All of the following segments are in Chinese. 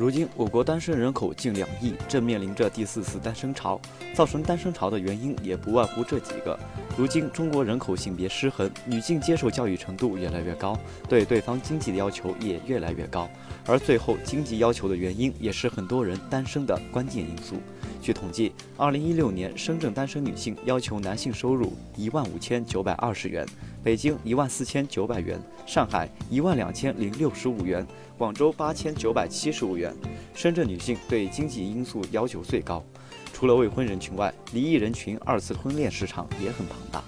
如今，我国单身人口近两亿，正面临着第四次单身潮。造成单身潮的原因也不外乎这几个。如今，中国人口性别失衡，女性接受教育程度越来越高，对对方经济的要求也越来越高。而最后，经济要求的原因也是很多人单身的关键因素。据统计，二零一六年深圳单身女性要求男性收入一万五千九百二十元，北京一万四千九百元，上海一万两千零六十五元，广州八千九百七十五元。深圳女性对经济因素要求最高。除了未婚人群外，离异人群二次婚恋市场也很庞大。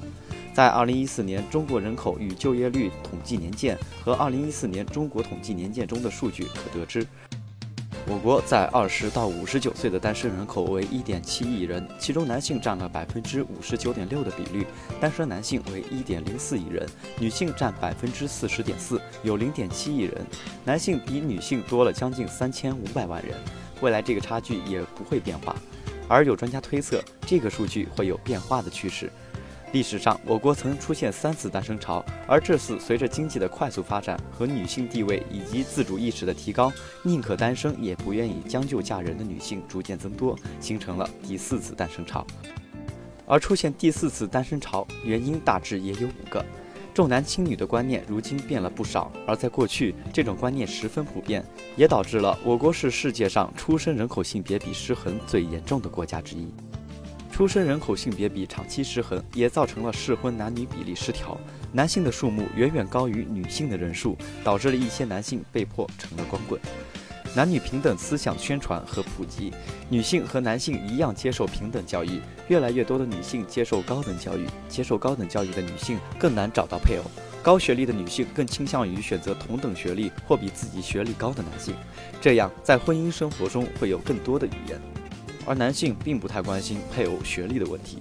在二零一四年中国人口与就业率统计年鉴和二零一四年中国统计年鉴中的数据可得知。我国在二十到五十九岁的单身人口为一点七亿人，其中男性占了百分之五十九点六的比率，单身男性为一点零四亿人，女性占百分之四十点四，有零点七亿人，男性比女性多了将近三千五百万人，未来这个差距也不会变化，而有专家推测，这个数据会有变化的趋势。历史上，我国曾出现三次单身潮，而这次随着经济的快速发展和女性地位以及自主意识的提高，宁可单身也不愿意将就嫁人的女性逐渐增多，形成了第四次单身潮。而出现第四次单身潮，原因大致也有五个：重男轻女的观念如今变了不少，而在过去，这种观念十分普遍，也导致了我国是世界上出生人口性别比失衡最严重的国家之一。出生人口性别比长期失衡，也造成了适婚男女比例失调，男性的数目远远高于女性的人数，导致了一些男性被迫成了光棍。男女平等思想宣传和普及，女性和男性一样接受平等教育，越来越多的女性接受高等教育，接受高等教育的女性更难找到配偶，高学历的女性更倾向于选择同等学历或比自己学历高的男性，这样在婚姻生活中会有更多的语言。而男性并不太关心配偶学历的问题。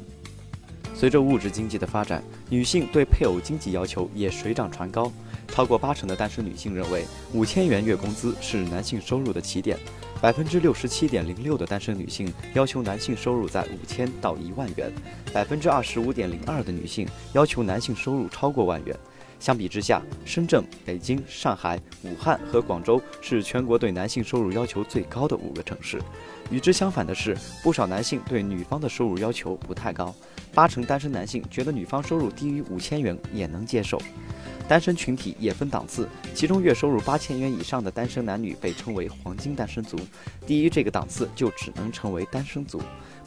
随着物质经济的发展，女性对配偶经济要求也水涨船高。超过八成的单身女性认为，五千元月工资是男性收入的起点。百分之六十七点零六的单身女性要求男性收入在五千到一万元。百分之二十五点零二的女性要求男性收入超过万元。相比之下，深圳、北京、上海、武汉和广州是全国对男性收入要求最高的五个城市。与之相反的是，不少男性对女方的收入要求不太高，八成单身男性觉得女方收入低于五千元也能接受。单身群体也分档次，其中月收入八千元以上的单身男女被称为黄金单身族，低于这个档次就只能成为单身族。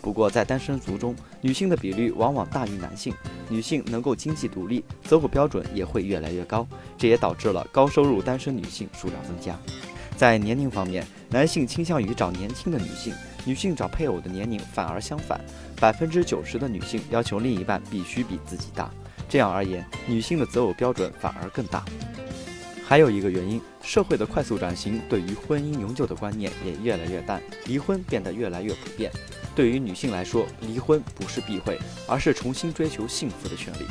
不过，在单身族中，女性的比率往往大于男性。女性能够经济独立，择偶标准也会越来越高，这也导致了高收入单身女性数量增加。在年龄方面，男性倾向于找年轻的女性，女性找配偶的年龄反而相反。百分之九十的女性要求另一半必须比自己大，这样而言，女性的择偶标准反而更大。还有一个原因，社会的快速转型对于婚姻永久的观念也越来越淡，离婚变得越来越普遍。对于女性来说，离婚不是避讳，而是重新追求幸福的权利。